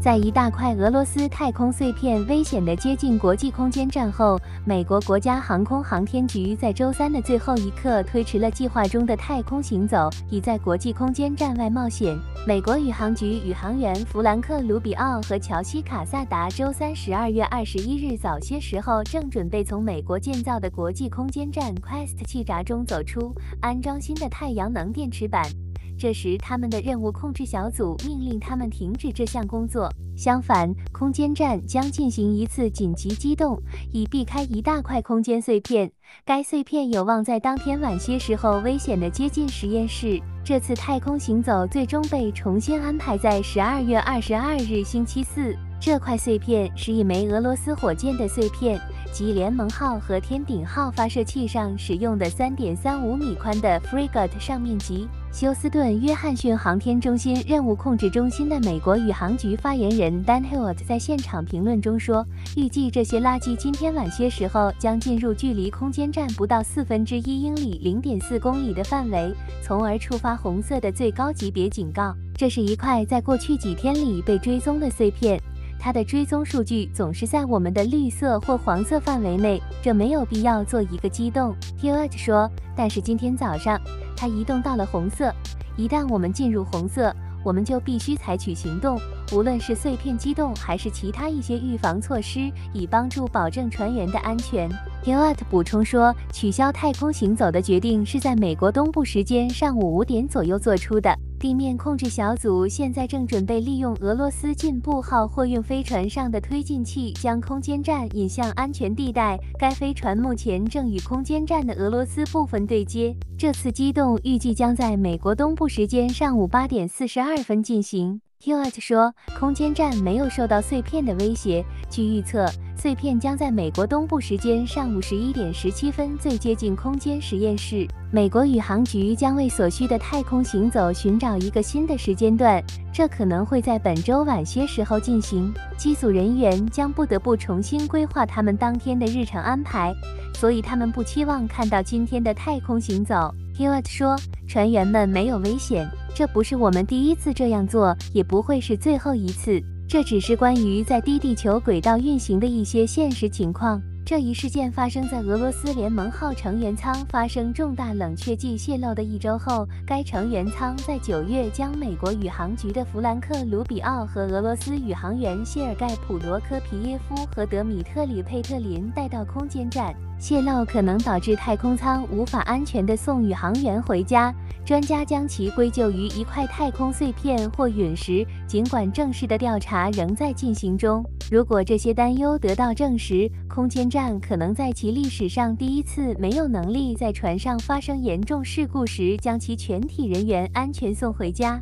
在一大块俄罗斯太空碎片危险地接近国际空间站后，美国国家航空航天局在周三的最后一刻推迟了计划中的太空行走，以在国际空间站外冒险。美国宇航局宇航员弗兰克·卢比奥和乔西·卡萨达周三十二月二十一日早些时候正准备从美国建造的国际空间站 Quest 气闸中走出，安装新的太阳能电池板。这时，他们的任务控制小组命令他们停止这项工作。相反，空间站将进行一次紧急机动，以避开一大块空间碎片。该碎片有望在当天晚些时候危险地接近实验室。这次太空行走最终被重新安排在十二月二十二日星期四。这块碎片是一枚俄罗斯火箭的碎片，即联盟号和天顶号发射器上使用的三点三五米宽的 Frigate 上面级。休斯顿约翰逊航天中心任务控制中心的美国宇航局发言人 Dan Hewitt 在现场评论中说：“预计这些垃圾今天晚些时候将进入距离空间站不到四分之一英里（零点四公里）的范围，从而触发红色的最高级别警告。这是一块在过去几天里被追踪的碎片。”它的追踪数据总是在我们的绿色或黄色范围内，这没有必要做一个机动。Hewitt 说，但是今天早上它移动到了红色。一旦我们进入红色，我们就必须采取行动，无论是碎片机动还是其他一些预防措施，以帮助保证船员的安全。Gillett 补充说，取消太空行走的决定是在美国东部时间上午五点左右做出的。地面控制小组现在正准备利用俄罗斯进步号货运飞船上的推进器，将空间站引向安全地带。该飞船目前正与空间站的俄罗斯部分对接。这次机动预计将在美国东部时间上午八点四十二分进行。Hewitt 说，空间站没有受到碎片的威胁。据预测，碎片将在美国东部时间上午十一点十七分最接近空间实验室。美国宇航局将为所需的太空行走寻找一个新的时间段，这可能会在本周晚些时候进行。机组人员将不得不重新规划他们当天的日程安排，所以他们不期望看到今天的太空行走。Hewitt 说，船员们没有危险。这不是我们第一次这样做，也不会是最后一次。这只是关于在低地球轨道运行的一些现实情况。这一事件发生在俄罗斯联盟号成员舱发生重大冷却剂泄漏的一周后。该成员舱在九月将美国宇航局的弗兰克·卢比奥和俄罗斯宇航员谢尔盖·普罗科皮耶夫和德米特里·佩特林带到空间站。泄漏可能导致太空舱无法安全地送宇航员回家。专家将其归咎于一块太空碎片或陨石，尽管正式的调查仍在进行中。如果这些担忧得到证实，空间站可能在其历史上第一次没有能力在船上发生严重事故时将其全体人员安全送回家。